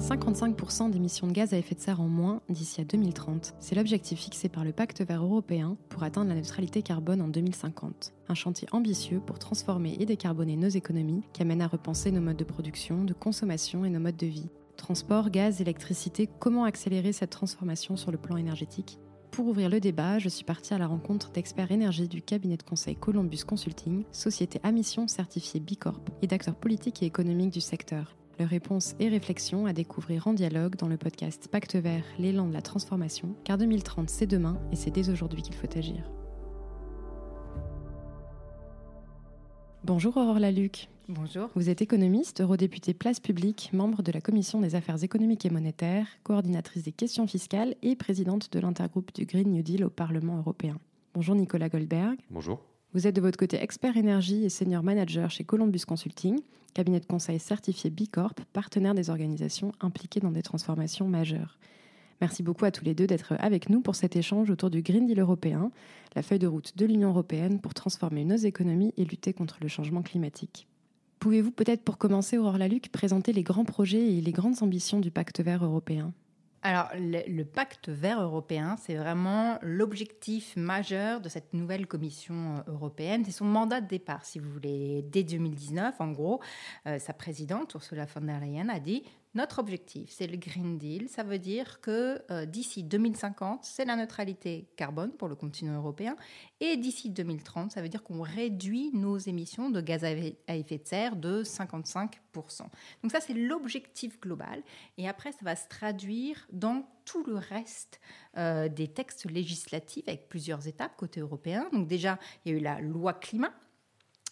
55% d'émissions de gaz à effet de serre en moins d'ici à 2030. C'est l'objectif fixé par le Pacte vert européen pour atteindre la neutralité carbone en 2050. Un chantier ambitieux pour transformer et décarboner nos économies qui amène à repenser nos modes de production, de consommation et nos modes de vie. Transport, gaz, électricité, comment accélérer cette transformation sur le plan énergétique? Pour ouvrir le débat, je suis partie à la rencontre d'experts énergie du cabinet de conseil Columbus Consulting, société à mission certifiée B Corp, et d'acteurs politiques et économiques du secteur. Leurs réponses et réflexions à découvrir en dialogue dans le podcast Pacte vert, l'élan de la transformation, car 2030 c'est demain et c'est dès aujourd'hui qu'il faut agir. Bonjour Aurore Laluc. Bonjour. Vous êtes économiste, eurodéputée Place Publique, membre de la Commission des affaires économiques et monétaires, coordinatrice des questions fiscales et présidente de l'intergroupe du Green New Deal au Parlement européen. Bonjour Nicolas Goldberg. Bonjour. Vous êtes de votre côté expert énergie et senior manager chez Columbus Consulting, cabinet de conseil certifié B Corp, partenaire des organisations impliquées dans des transformations majeures. Merci beaucoup à tous les deux d'être avec nous pour cet échange autour du Green Deal européen, la feuille de route de l'Union européenne pour transformer nos économies et lutter contre le changement climatique. Pouvez-vous peut-être pour commencer, Aurore Laluc, présenter les grands projets et les grandes ambitions du pacte vert européen? Alors, le, pacte vert européen, c'est vraiment l'objectif majeur de cette nouvelle Commission euh, européenne. C'est son mandat de départ, si vous voulez. Dès 2019, en gros, euh, sa présidente, Ursula von der Leyen, a dit notre objectif, c'est le Green Deal. Ça veut dire que euh, d'ici 2050, c'est la neutralité carbone pour le continent européen. Et d'ici 2030, ça veut dire qu'on réduit nos émissions de gaz à effet de serre de 55%. Donc ça, c'est l'objectif global. Et après, ça va se traduire dans tout le reste euh, des textes législatifs avec plusieurs étapes côté européen. Donc déjà, il y a eu la loi climat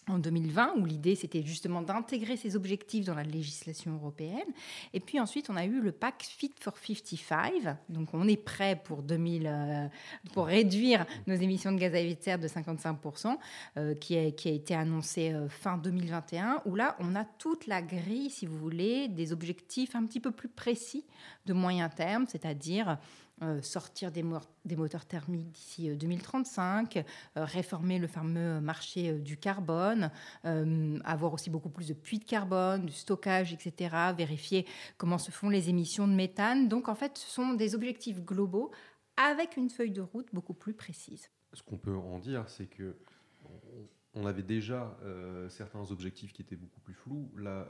en 2020, où l'idée c'était justement d'intégrer ces objectifs dans la législation européenne. Et puis ensuite, on a eu le pacte Fit for 55. Donc on est prêt pour 2000 euh, pour réduire nos émissions de gaz à effet de serre de 55%, euh, qui, a, été annoncé euh, fin 2021, où là on a toute la grille, si vous voulez, des objectifs un petit peu plus précis de moyen terme, c'est-à-dire sortir des, des, moteurs thermiques d'ici 2035, euh, euh, réformer le fameux marché du carbone, avoir aussi beaucoup plus de puits de carbone, du stockage, etc., vérifier comment se font les émissions de méthane. Donc en fait, ce sont des objectifs globaux avec une feuille de route beaucoup plus précise. Ce qu'on peut en dire, c'est que on avait déjà certains objectifs qui étaient beaucoup plus flous. Là,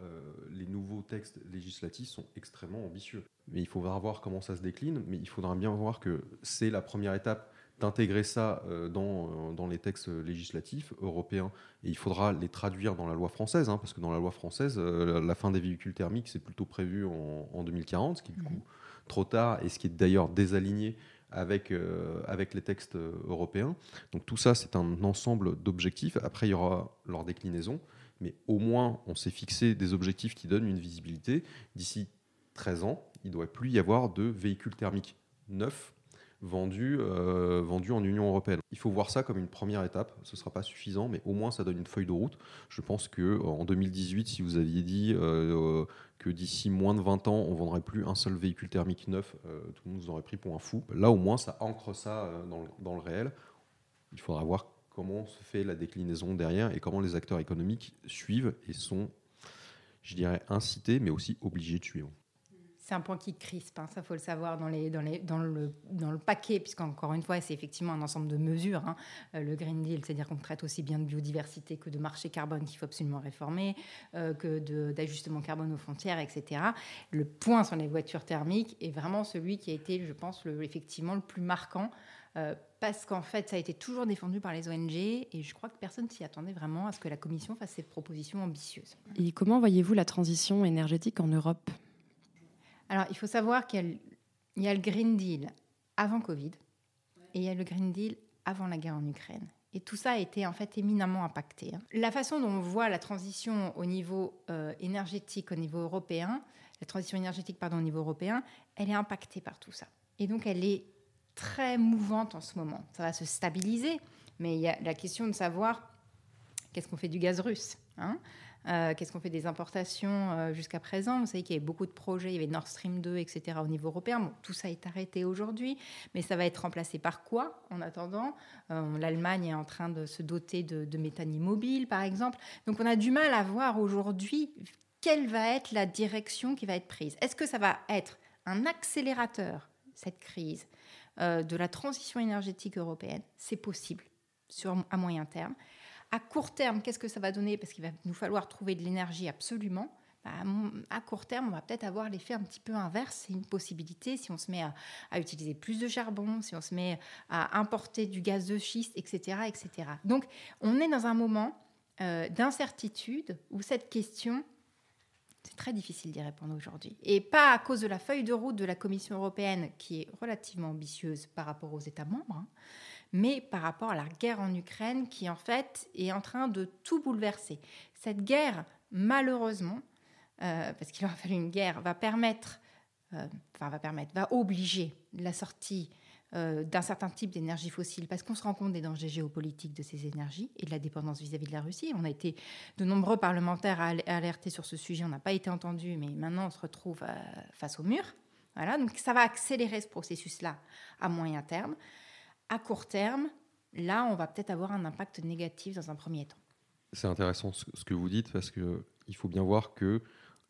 les nouveaux textes législatifs sont extrêmement ambitieux mais il faudra voir comment ça se décline. Mais il faudra bien voir que c'est la première étape d'intégrer ça euh, dans, euh, dans, les textes législatifs européens et il faudra les traduire dans la loi française, hein, parce que dans la loi française, euh, la fin des véhicules thermiques, c'est plutôt prévu en, 2040, ce qui est du coup trop tard et ce qui est d'ailleurs désaligné avec, avec les textes européens. Donc tout ça, c'est un ensemble d'objectifs. Après, il y aura leur déclinaison, mais au moins, on s'est fixé des objectifs qui donnent une visibilité. D'ici 13 ans, il ne doit plus y avoir de véhicules thermiques neufs vendus, euh, en Union européenne. Il faut voir ça comme une première étape. Ce ne sera pas suffisant, mais au moins ça donne une feuille de route. Je pense que en 2018, si vous aviez dit euh, que d'ici moins de 20 ans, on vendrait plus un seul véhicule thermique neuf, euh, tout le monde vous aurait pris pour un fou. Là, au moins, ça ancre ça dans, dans le réel. Il faudra voir comment se fait la déclinaison derrière et comment les acteurs économiques suivent et sont, je dirais, incités, mais aussi obligés de suivre. C'est un point qui crispe, hein, ça faut le savoir dans, les, dans, les, dans, le, dans le paquet, puisqu'encore une fois, c'est effectivement un ensemble de mesures. Hein. Euh, le Green Deal, c'est-à-dire qu'on traite aussi bien de biodiversité que de marché carbone qu'il faut absolument réformer, euh, que d'ajustement carbone aux frontières, etc. Le point sur les voitures thermiques est vraiment celui qui a été, je pense, le, effectivement le plus marquant. Euh, parce qu'en fait, ça a été toujours défendu par les ONG et je crois que personne s'y attendait vraiment à ce que la Commission fasse cette proposition ambitieuse. Et comment voyez-vous la transition énergétique en Europe? Alors, il faut savoir qu'il y, a le Green Deal avant Covid et il y a le Green Deal avant la guerre en Ukraine. Et tout ça a été en fait éminemment impacté. Hein. La façon dont on voit la transition au niveau euh, énergétique, au niveau européen, la transition énergétique pardon, au niveau européen, elle est impactée par tout ça. Et donc elle est très mouvante en ce moment. Ça va se stabiliser, mais il y a la question de savoir qu'est-ce qu'on fait du gaz russe. Hein euh, qu'est-ce qu'on fait des importations euh, jusqu'à présent? Vous savez qu'il y avait beaucoup de projets, il y avait Nord Stream 2, etc. au niveau européen. tout ça est arrêté aujourd'hui, mais ça va être remplacé par quoi en attendant? Euh, L'Allemagne est en train de se doter de, méthane immobile, par exemple. Donc on a du mal à voir aujourd'hui quelle va être la direction qui va être prise Est-ce que ça va être un accélérateur, cette crise, de la transition énergétique européenne? C'est possible sur, à moyen terme. À court terme, qu'est-ce que ça va donner? Parce qu'il va nous falloir trouver de l'énergie absolument. Bah, à court terme, on va peut-être avoir l'effet un petit peu inverse. C'est une possibilité si on se met à, utiliser plus de charbon, si on se met à importer du gaz de schiste, etc. etc. Donc, on est dans un moment euh, d'incertitude où cette question c'est très difficile d'y répondre aujourd'hui. Et pas à cause de la feuille de route de la Commission européenne, qui est relativement ambitieuse par rapport aux États membres, hein, mais par rapport à la guerre en Ukraine, qui en fait est en train de tout bouleverser. Cette guerre, malheureusement, euh, parce qu'il aura fallu une guerre, va permettre, euh, enfin va permettre, va obliger la sortie euh, d'un certain type d'énergie fossile, parce qu'on se rend compte des dangers géopolitiques de ces énergies et de la dépendance vis-à-vis de la Russie. On a été de nombreux parlementaires à alerter sur ce sujet, on n'a pas été entendus, mais maintenant on se retrouve face au mur. Voilà, donc ça va accélérer ce processus-là à moyen terme. À court terme, là, on va peut-être avoir un impact négatif dans un premier temps. C'est intéressant ce que vous dites parce que il faut bien voir que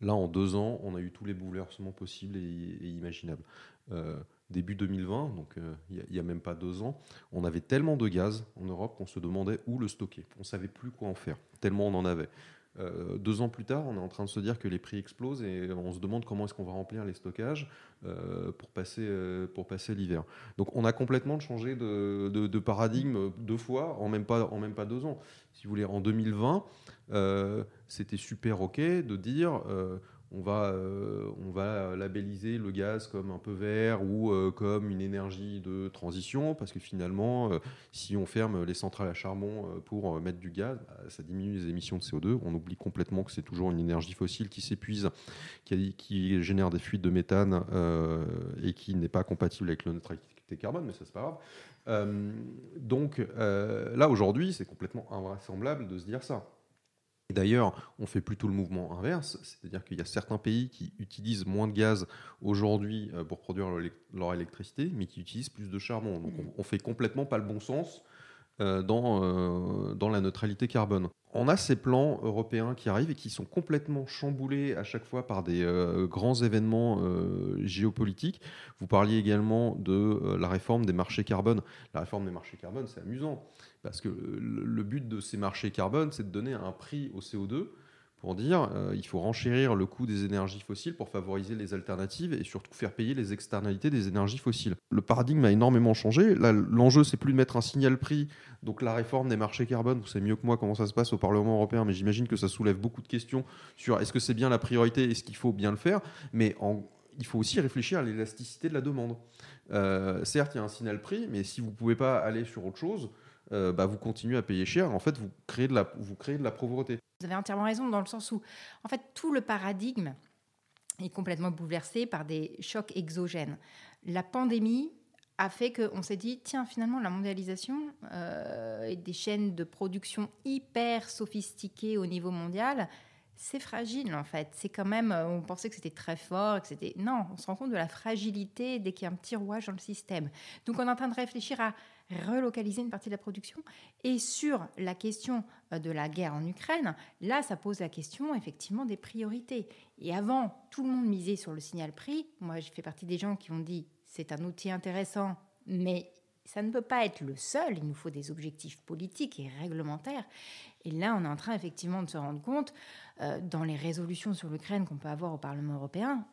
Là, en deux ans, on a eu tous les bouleversements possibles et, imaginables. Euh, début 2020, donc euh, il n'y a, même pas deux ans, on avait tellement de gaz en Europe qu'on se demandait où le stocker. On ne savait plus quoi en faire, tellement on en avait. Euh, deux ans plus tard, on est en train de se dire que les prix explosent et on se demande comment est-ce qu'on va remplir les stockages pour passer, pour passer l'hiver. Donc on a complètement changé de, de, paradigme deux fois en même, pas, en même pas deux ans. Si vous voulez, en 2020, c'était super OK de dire euh, on, va, euh, on va labelliser le gaz comme un peu vert ou euh, comme une énergie de transition, parce que finalement, si on ferme les centrales à charbon pour mettre du gaz, bah, ça diminue les émissions de CO2. On oublie complètement que c'est toujours une énergie fossile qui s'épuise, qui, génère des fuites de méthane et qui n'est pas compatible avec la neutralité carbone, mais ça c'est pas grave. donc là aujourd'hui, c'est complètement invraisemblable de se dire ça. D'ailleurs, on fait plutôt le mouvement inverse, c'est-à-dire qu'il y a certains pays qui utilisent moins de gaz aujourd'hui euh, pour produire leur électricité, mais qui utilisent plus de charbon. Donc on, fait complètement pas le bon sens euh, euh, dans la neutralité carbone. On a ces plans européens qui arrivent et qui sont complètement chamboulés à chaque fois par des grands événements géopolitiques. Vous parliez également de la réforme des marchés carbone. La réforme des marchés carbone, c'est amusant. Parce que le but de ces marchés carbone, c'est de donner un prix au CO2 pour dire euh, il faut renchérir le coût des énergies fossiles pour favoriser les alternatives et surtout faire payer les externalités des énergies fossiles. Le paradigme a énormément changé. L'enjeu, c'est plus de mettre un signal prix. Donc la réforme des marchés carbone, vous savez mieux que moi comment ça se passe au Parlement européen, mais j'imagine que ça soulève beaucoup de questions sur est-ce que c'est bien la priorité, est-ce qu'il faut bien le faire, mais il faut aussi réfléchir à l'élasticité de la demande. Euh, certes, il y a un signal prix, mais si vous ne pouvez pas aller sur autre chose, euh, bah, vous continuez à payer cher. En fait, vous créez de la pauvreté. Vous avez entièrement raison dans le sens où, en fait, tout le paradigme est complètement bouleversé par des chocs exogènes. La pandémie a fait qu'on s'est dit, tiens, finalement, la mondialisation euh, et des chaînes de production hyper sophistiquées au niveau mondial, c'est fragile en fait. C'est quand même, euh, on pensait que c'était très fort, que. Non, on se rend compte de la fragilité dès qu'il y a un petit rouage dans le système. Donc on est en train de réfléchir à relocaliser une partie de la production. Et sur la question euh, de la guerre en Ukraine, là, ça pose la question effectivement des priorités. Et avant, tout le monde misait sur le signal prix. Moi, je fais partie des gens qui ont dit c'est un outil intéressant, mais ça ne peut pas être le seul. Il nous faut des objectifs politiques et réglementaires. Et là, on est en train effectivement de se rendre compte, euh, dans les résolutions sur l'Ukraine qu'on peut avoir au Parlement européen,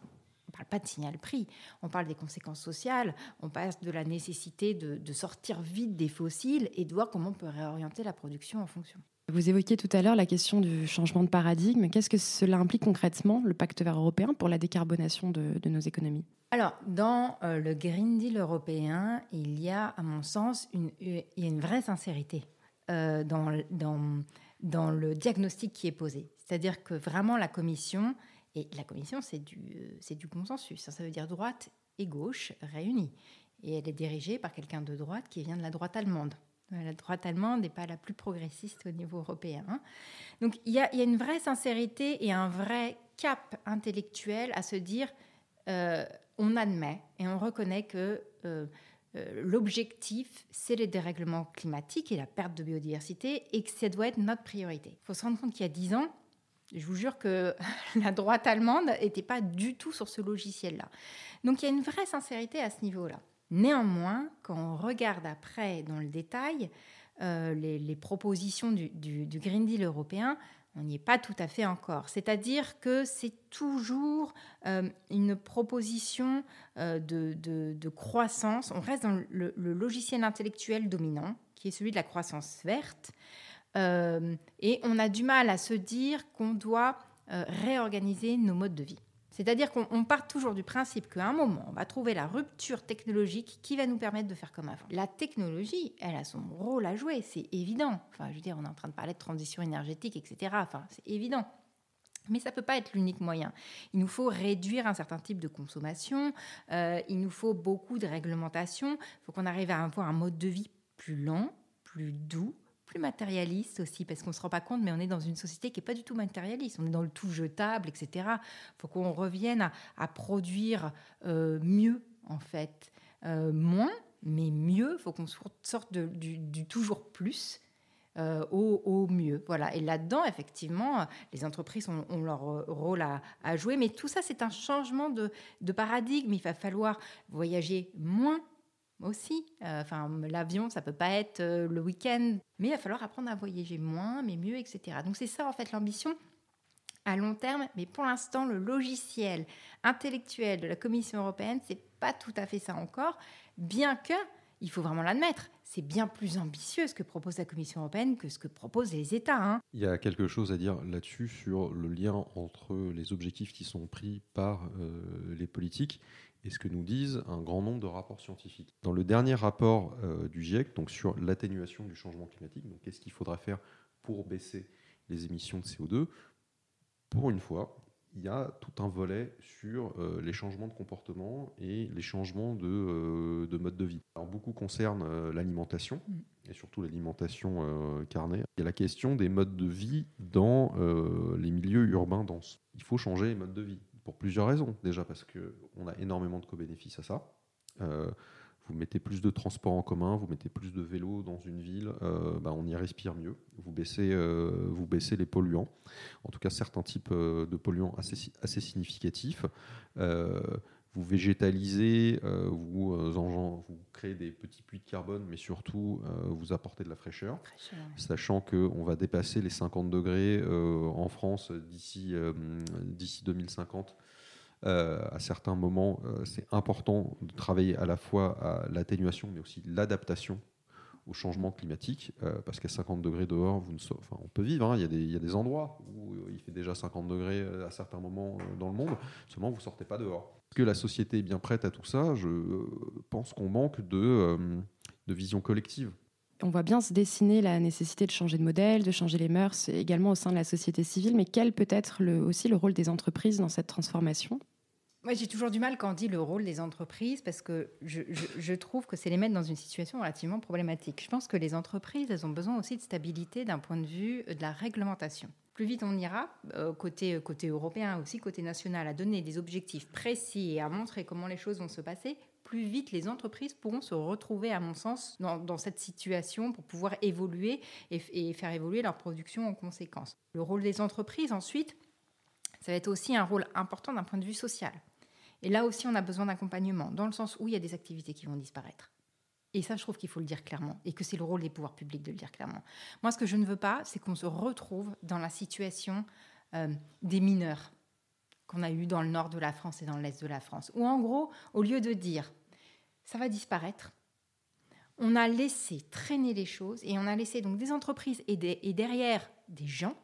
parle pas de signal prix, on parle des conséquences sociales, on parle de la nécessité de, sortir vite des fossiles et de voir comment on peut réorienter la production en fonction. Vous évoquiez tout à l'heure la question du changement de paradigme. Qu'est-ce que cela implique concrètement, le pacte vert européen, pour la décarbonation de, nos économies? Alors, dans euh, le Green Deal européen, il y a, à mon sens, une, il y a une vraie sincérité euh, dans, dans, dans le diagnostic qui est posé. C'est-à-dire que vraiment la Commission et la commission, c'est du, du consensus. Ça, veut dire droite et gauche réunies. Et elle est dirigée par quelqu'un de droite qui vient de la droite allemande. La droite allemande n'est pas la plus progressiste au niveau européen. Hein. Donc il y, a, une vraie sincérité et un vrai cap intellectuel à se dire euh, on admet et on reconnaît que euh, euh, l'objectif, c'est les dérèglements climatiques et la perte de biodiversité et que ça doit être notre priorité. Il faut se rendre compte qu'il y a dix ans, Je vous jure que la droite allemande n'était pas du tout sur ce logiciel-là. Donc il y a une vraie sincérité à ce niveau-là. Néanmoins, quand on regarde après dans le détail euh, les, propositions du, Green Deal européen, on n'y est pas tout à fait encore. C'est-à-dire que c'est toujours euh, une proposition euh, de, croissance. On reste dans le, logiciel intellectuel dominant, qui est celui de la croissance verte. Et on a du mal à se dire qu'on doit réorganiser nos modes de vie. C'est-à-dire qu'on part toujours du principe qu'à un moment, on va trouver la rupture technologique qui va nous permettre de faire comme avant. La technologie, elle a son rôle à jouer, c'est évident. Enfin, je veux dire, on est en train de parler de transition énergétique, etc. Enfin, c'est évident. Mais ça ne peut pas être l'unique moyen. Il nous faut réduire un certain type de consommation, euh, il nous faut beaucoup de réglementation, il faut qu'on arrive à avoir un mode de vie plus lent, plus doux, plus matérialiste aussi, parce qu'on ne se rend pas compte, mais on est dans une société qui n'est pas du tout matérialiste. On est dans le tout jetable, etc. Il faut qu'on revienne à, produire euh, mieux, en fait. Euh, moins, mais mieux. Il faut qu'on sorte du, toujours plus. Euh, au, mieux. Voilà. Et là-dedans, effectivement, les entreprises ont, leur rôle à, jouer. Mais tout ça, c'est un changement de, de, paradigme. Il va falloir voyager moins aussi. Euh, enfin, l'avion, ça peut pas être euh, le week-end, mais il va falloir apprendre à voyager moins, mais mieux, etc. Donc c'est ça en fait l'ambition à long terme, mais pour l'instant, le logiciel intellectuel de la Commission européenne, c'est pas tout à fait ça encore, bien que, il faut vraiment l'admettre, c'est bien plus ambitieux ce que propose la Commission européenne que ce que proposent les États. Hein. Il y a quelque chose à dire là-dessus sur le lien entre les objectifs qui sont pris par euh, les politiques et ce que nous disent un grand nombre de rapports scientifiques. Dans le dernier rapport euh, du GIEC, donc sur l'atténuation du changement climatique, donc qu'est-ce qu'il faudra faire pour baisser les émissions de CO2, pour une fois, il y a tout un volet sur euh, les changements de comportement et les changements de, euh, mode de vie. Alors, beaucoup concernent l'alimentation, mm. et surtout l'alimentation carnée. Il y a la question des modes de vie dans les milieux urbains denses. Il faut changer les modes de vie pour plusieurs raisons. Déjà parce qu'on a énormément de co-bénéfices à ça. Euh, vous mettez plus de transports en commun, vous mettez plus de vélos dans une ville, euh, bah, on y respire mieux. Vous baissez, euh, vous baissez les polluants, en tout cas certains types de polluants assez, assez significatifs vous végétalisez, euh, vous, euh, vous créez des petits puits de carbone, mais surtout euh, vous apportez de la fraîcheur, sachant qu'on va dépasser les 50 degrés en France d'ici d'ici 2050. à certains moments, c'est important de travailler à la fois à l'atténuation, mais aussi l'adaptation au changement climatique, parce qu'à 50 degrés dehors, vous ne enfin, on peut vivre, hein. il, y a des, il, y a des, endroits où il fait déjà 50 degrés à certains moments dans le monde, seulement vous ne sortez pas dehors que la société est bien prête à tout ça Je pense qu'on manque de, euh, de vision collective. On voit bien se dessiner la nécessité de changer de modèle, de changer les mœurs, également au sein de la société civile, mais quel peut être le, aussi le rôle des entreprises dans cette transformation? Moi, j'ai toujours du mal quand on dit le rôle des entreprises parce que je, je trouve que c'est les mettre dans une situation relativement problématique. Je pense que les entreprises, elles ont besoin aussi de stabilité d'un point de vue de la réglementation plus vite on ira, euh, côté, euh, côté européen aussi, côté national, à donner des objectifs précis et à montrer comment les choses vont se passer, plus vite les entreprises pourront se retrouver, à mon sens, dans, cette situation pour pouvoir évoluer et, faire évoluer leur production en conséquence. Le rôle des entreprises, ensuite, ça va être aussi un rôle important d'un point de vue social. Et là aussi, on a besoin d'accompagnement, dans le sens où il y a des activités qui vont disparaître. Et ça, je trouve qu'il faut le dire clairement et que c'est le rôle des pouvoirs publics de le dire clairement. Moi, ce que je ne veux pas, c'est qu'on se retrouve dans la situation euh, des mineurs qu'on a eu dans le nord de la France et dans l'est de la France, où en gros, au lieu de dire ça va disparaître, on a laissé traîner les choses et on a laissé donc des entreprises et, et derrière des gens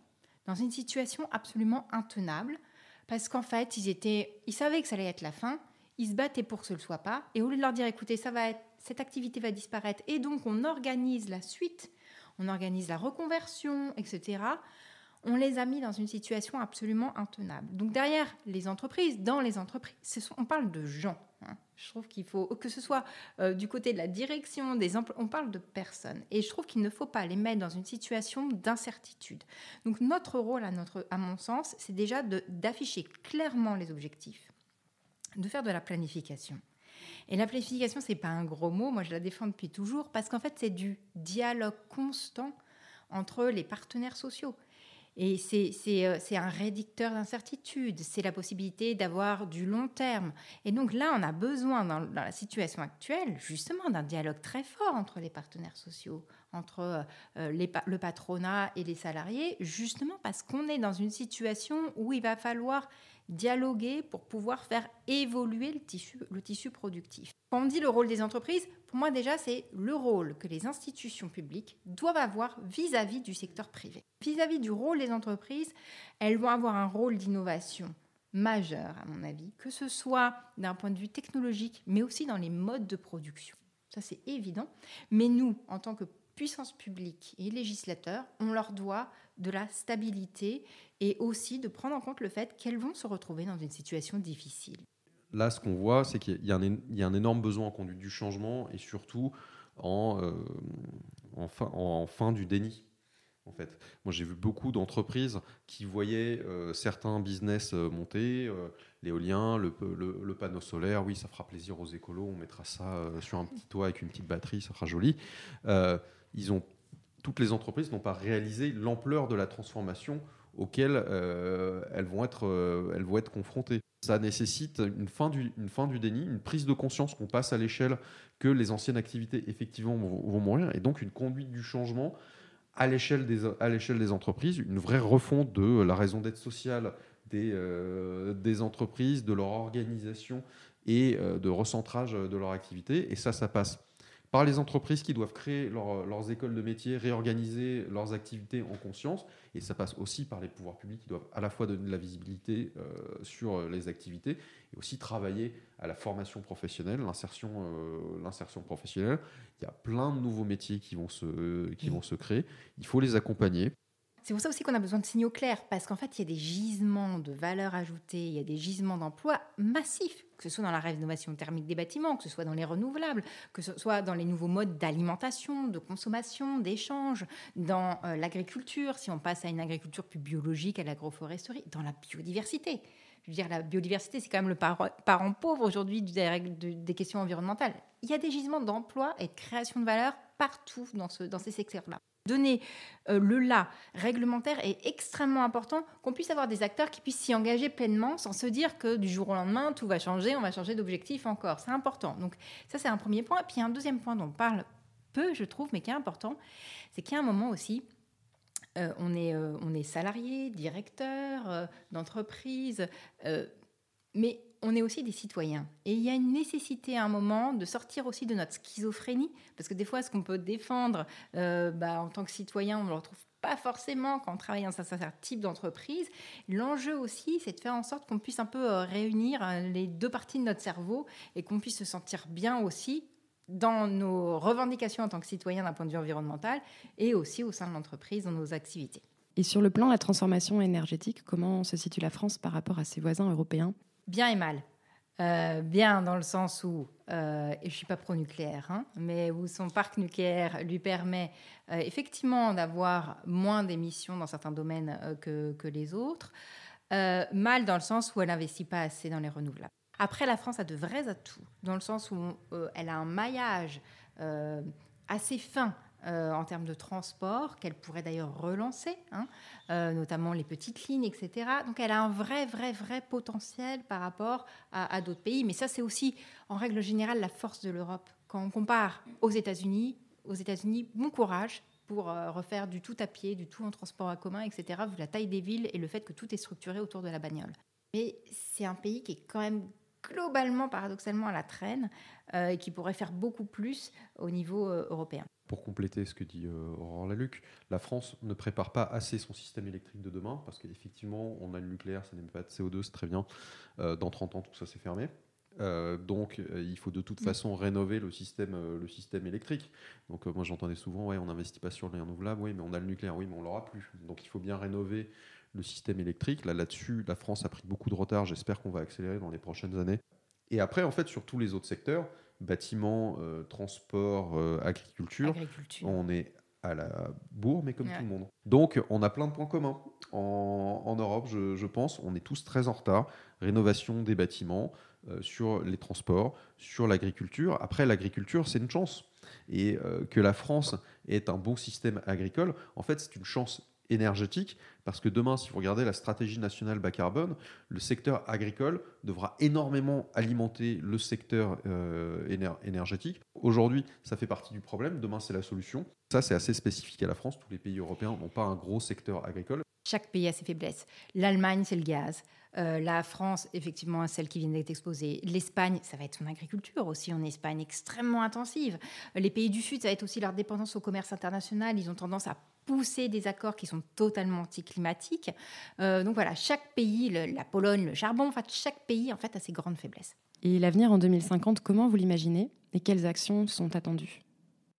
dans une situation absolument intenable parce qu'en fait, ils étaient, ils savaient que ça allait être la fin, ils se battaient pour que ce ne soit pas et au lieu de leur dire écoutez, ça va être cette activité va disparaître et donc on organise la suite, on organise la reconversion, etc. On les a mis dans une situation absolument intenable. Donc derrière les entreprises, dans les entreprises, on parle de gens. Hein. Je trouve qu'il faut que ce soit euh, du côté de la direction, des on parle de personnes. Et je trouve qu'il ne faut pas les mettre dans une situation d'incertitude. Donc notre rôle, à, notre, à mon sens, c'est déjà d'afficher clairement les objectifs, de faire de la planification et la planification, c'est pas un gros mot, moi je la défends depuis toujours, parce qu'en fait, c'est du dialogue constant entre les partenaires sociaux. Et euh, c'est un rédicteur d'incertitude, c'est la possibilité d'avoir du long terme. Et donc là, on a besoin, dans, la situation actuelle, justement, d'un dialogue très fort entre les partenaires sociaux, entre euh, le patronat et les salariés, justement parce qu'on est dans une situation où il va falloir dialoguer pour pouvoir faire évoluer le tissu, le tissu productif. Quand on dit le rôle des entreprises, pour moi déjà, c'est le rôle que les institutions publiques doivent avoir vis-à-vis du secteur privé. Vis-à-vis du rôle des entreprises, elles vont avoir un rôle d'innovation majeur, à mon avis, que ce soit d'un point de vue technologique, mais aussi dans les modes de production. Ça, c'est évident. Mais nous, en tant que puissance publique et législateurs, on leur doit de la stabilité et aussi de prendre en compte le fait qu'elles vont se retrouver dans une situation difficile. Là, ce qu'on voit, c'est qu'il y, a un énorme besoin en conduite du changement et surtout en, euh, en, fin, du déni. En fait, moi j'ai vu beaucoup d'entreprises qui voyaient euh, certains business euh, monter, l'éolien, le, le, panneau solaire, oui, ça fera plaisir aux écolos, on mettra ça sur un petit toit avec une petite batterie, ça sera joli. ils ont toutes les entreprises n'ont pas réalisé l'ampleur de la transformation auxquelles euh, elles, vont être, euh, elles vont être confrontées. Ça nécessite une fin du, déni, une prise de conscience qu'on passe à l'échelle que les anciennes activités effectivement vont, mourir, et donc une conduite du changement à l'échelle des, à l'échelle des entreprises, une vraie refonte de la raison d'être sociale des, euh, des entreprises, de leur organisation et de recentrage de leur activité. Et ça, ça passe par les entreprises qui doivent créer leurs écoles de métier, réorganiser leurs activités en conscience. Et ça passe aussi par les pouvoirs publics qui doivent à la fois donner de la visibilité euh, sur euh, les activités et aussi travailler à la formation professionnelle, l'insertion euh, professionnelle. Il y a plein de nouveaux métiers qui vont se, qui vont se créer. Il faut les accompagner. C'est pour ça aussi qu'on a besoin de signaux clairs, parce qu'en fait, il y a des gisements de valeur ajoutée, il y a des gisements d'emploi massifs, que ce soit dans la rénovation thermique des bâtiments, que ce soit dans les renouvelables, que ce soit dans les nouveaux modes d'alimentation, de consommation, d'échange, dans euh, l'agriculture, si on passe à une agriculture plus biologique, à l'agroforesterie, dans la biodiversité. Je veux dire, la biodiversité, c'est quand même le parent pauvre aujourd'hui des questions environnementales. Il y a des gisements d'emploi et de création de valeur partout dans ces secteurs-là. Donner euh, le là réglementaire est extrêmement important, qu'on puisse avoir des acteurs qui puissent s'y engager pleinement sans se dire que du jour au lendemain, tout va changer, on va changer d'objectif encore. C'est important. Donc ça, c'est un premier point. Puis un deuxième point dont on parle peu, je trouve, mais qui est important, c'est qu'il y a un moment aussi, euh, on, est, euh, on est salarié, directeur d'entreprise, mais on est aussi des citoyens. Et il y a une nécessité à un moment de sortir aussi de notre schizophrénie, parce que des fois, ce qu'on peut défendre euh, bah, en tant que citoyen, on ne le retrouve pas forcément quand on travaille dans un certain type d'entreprise. L'enjeu aussi, c'est de faire en sorte qu'on puisse un peu euh, réunir euh, les deux parties de notre cerveau et qu'on puisse se sentir bien aussi dans nos revendications en tant que citoyen d'un point de vue environnemental et aussi au sein de l'entreprise dans nos activités. Et sur le plan de la transformation énergétique, comment se situe la France par rapport à ses voisins européens? Bien et mal. Euh, bien dans le sens où, euh, et je ne suis pas pro-nucléaire, hein, mais où son parc nucléaire lui permet euh, effectivement d'avoir moins d'émissions dans certains domaines que, que, les autres. mal dans le sens où elle n'investit pas assez dans les renouvelables. Après, la France a de vrais atouts, dans le sens où elle a un maillage assez fin euh, en termes de transport, qu'elle pourrait d'ailleurs relancer, hein, euh, notamment les petites lignes, etc. Donc elle a un vrai, vrai, vrai potentiel par rapport à, d'autres pays. Mais ça, c'est aussi, en règle générale, la force de l'Europe. Quand on compare aux États-Unis, aux États-Unis, bon courage pour euh, refaire du tout à pied, du tout en transport à commun, etc., vu la taille des villes et le fait que tout est structuré autour de la bagnole. Mais c'est un pays qui est quand même globalement, paradoxalement, à la traîne et qui pourrait faire beaucoup plus au niveau européen pour compléter ce que dit euh, Aurore Laluc, la France ne prépare pas assez son système électrique de demain, parce qu'effectivement, on a le nucléaire, ça n'émet pas de CO2, c'est très bien. Euh, dans 30 ans, tout ça s'est fermé. Euh, donc, il faut de toute mm. façon rénover le système, le système électrique. Donc, moi, j'entendais souvent, ouais, on n'investit pas sur les renouvelables, oui, mais on a le nucléaire, oui, mais on l'aura plus. Donc, il faut bien rénover le système électrique. Là, là-dessus, la France a pris beaucoup de retard. J'espère qu'on va accélérer dans les prochaines années. Et après, en fait, sur tous les autres secteurs, bâtiment, euh, transport, euh, agriculture, on est à la bourre, mais comme tout le monde. Donc, on a plein de points communs. En, Europe, je, pense, on est tous très en retard. Rénovation des bâtiments, euh, sur les transports, sur l'agriculture. Après, l'agriculture, c'est une chance. Et que la France ait un bon système agricole, en fait, c'est une chance énergétique, parce que demain, si vous regardez la stratégie nationale bas carbone, le secteur agricole devra énormément alimenter le secteur euh, énergétique. Aujourd'hui, ça fait partie du problème, demain, c'est la solution. Ça, c'est assez spécifique à la France. Tous les pays européens n'ont pas un gros secteur agricole. Chaque pays a ses faiblesses. L'Allemagne, c'est le gaz. Euh, la France, effectivement, celle qui vient d'être exposée. L'Espagne, ça va être son agriculture aussi en Espagne, extrêmement intensive. Les pays du Sud, ça va être aussi leur dépendance au commerce international. Ils ont tendance à pousser des accords qui sont totalement anticlimatiques. Euh, donc voilà, chaque pays, la Pologne, le charbon, en fait, chaque pays en fait a ses grandes faiblesses. Et l'avenir en 2050, comment vous l'imaginez? Et quelles actions sont attendues?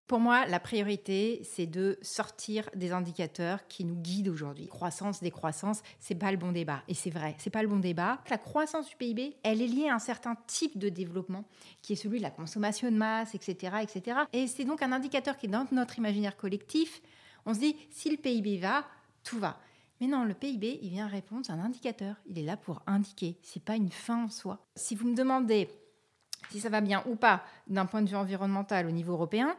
Pour moi, la priorité, c'est de sortir des indicateurs qui nous guident aujourd'hui. Croissance, décroissance, c'est pas le bon débat. Et c'est vrai, c'est pas le bon débat. La croissance du PIB, elle est liée à un certain type de développement, qui est celui de la consommation de masse, etc., etc. Et c'est donc un indicateur qui est dans notre imaginaire collectif. On se dit, si le PIB va, tout va. Mais non, le PIB, il vient répondre, c'est un indicateur. Il est là pour indiquer. C'est pas une fin en soi. Si vous me demandez si ça va bien ou pas d'un point de vue environnemental au niveau européen,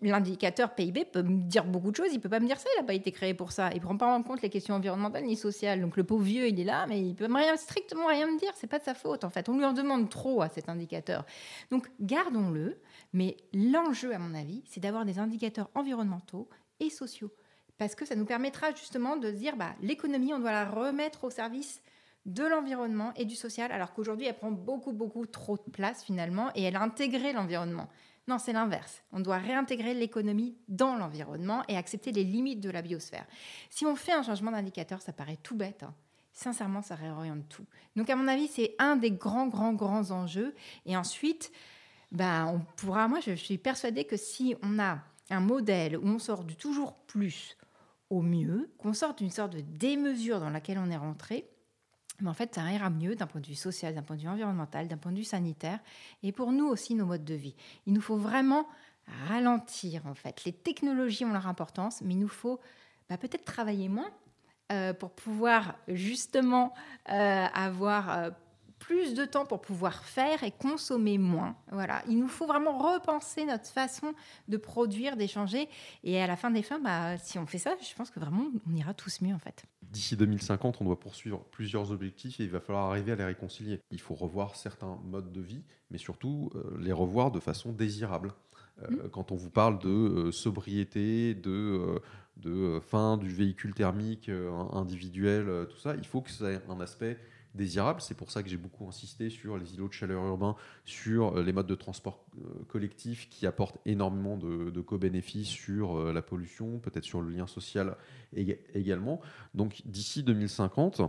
l'indicateur PIB peut me dire beaucoup de choses. Il peut pas me dire ça, il n'a pas été créé pour ça. Il prend pas en compte les questions environnementales ni sociales. Donc le pauvre vieux, il est là, mais il peut rien, strictement rien me dire. C'est pas de sa faute en fait. On lui en demande trop à cet indicateur. Donc gardons-le. Mais l'enjeu, à mon avis, c'est d'avoir des indicateurs environnementaux et sociaux, parce que ça nous permettra justement de dire, bah, l'économie, on doit la remettre au service de l'environnement et du social, alors qu'aujourd'hui, elle prend beaucoup, beaucoup trop de place finalement, et elle a intégré l'environnement. Non, c'est l'inverse. On doit réintégrer l'économie dans l'environnement et accepter les limites de la biosphère. Si on fait un changement d'indicateur, ça paraît tout bête. Hein. Sincèrement, ça réoriente tout. Donc, à mon avis, c'est un des grands, grands, grands enjeux. Et ensuite, ben, on pourra. Moi, je suis persuadée que si on a un modèle où on sort du toujours plus au mieux, qu'on sorte d'une sorte de démesure dans laquelle on est rentré, mais en fait, ça ira mieux d'un point de vue social, d'un point de vue environnemental, d'un point de vue sanitaire, et pour nous aussi nos modes de vie. Il nous faut vraiment ralentir, en fait. Les technologies ont leur importance, mais il nous faut bah, peut-être travailler moins euh, pour pouvoir justement euh, avoir euh, plus de temps pour pouvoir faire et consommer moins. Voilà, il nous faut vraiment repenser notre façon de produire, d'échanger. Et à la fin des fins, bah, si on fait ça, je pense que vraiment, on ira tous mieux en fait. D'ici 2050, on doit poursuivre plusieurs objectifs et il va falloir arriver à les réconcilier. Il faut revoir certains modes de vie, mais surtout euh, les revoir de façon désirable. Euh, mmh. Quand on vous parle de euh, sobriété, de, de fin du véhicule thermique individuel, tout ça, il faut que ça ait un aspect C'est pour ça que j'ai beaucoup insisté sur les îlots de chaleur urbains, sur euh, les modes de transport euh, collectif qui apportent énormément de, co-bénéfices sur euh, la pollution, peut-être sur le lien social également. Donc d'ici 2050,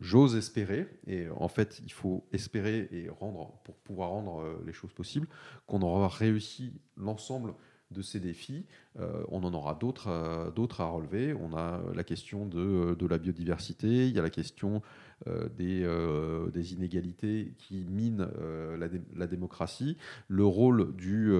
j'ose espérer, et en fait il faut espérer et rendre, pour pouvoir rendre les choses possibles, qu'on aura réussi l'ensemble de ces défis. Euh, on en aura d'autres euh, d'autres à relever. On a la question de, la biodiversité, il y a la question euh, des, inégalités qui minent la, démocratie, le rôle du,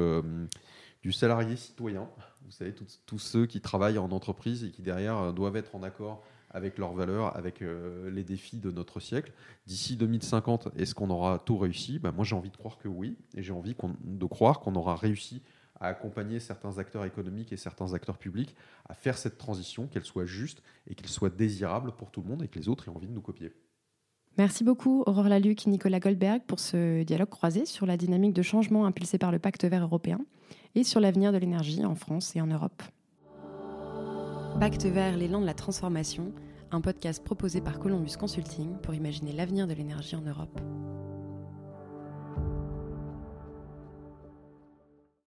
du salarié citoyen. Vous savez, tous ceux qui travaillent en entreprise et qui derrière doivent être en accord avec leurs valeurs, avec les défis de notre siècle. D'ici 2050, est-ce qu'on aura tout réussi? Ben, Moi, j'ai envie de croire que oui, et j'ai envie de croire qu'on aura réussi à accompagner certains acteurs économiques et certains acteurs publics à faire cette transition, qu'elle soit juste et qu'elle soit désirable pour tout le monde et que les autres aient envie de nous copier. Merci beaucoup Aurore Laluc et Nicolas Goldberg pour ce dialogue croisé sur la dynamique de changement impulsée par le pacte vert européen et sur l'avenir de l'énergie en France et en Europe. Pacte vert, l'élan de la transformation, un podcast proposé par Columbus Consulting pour imaginer l'avenir de l'énergie en Europe.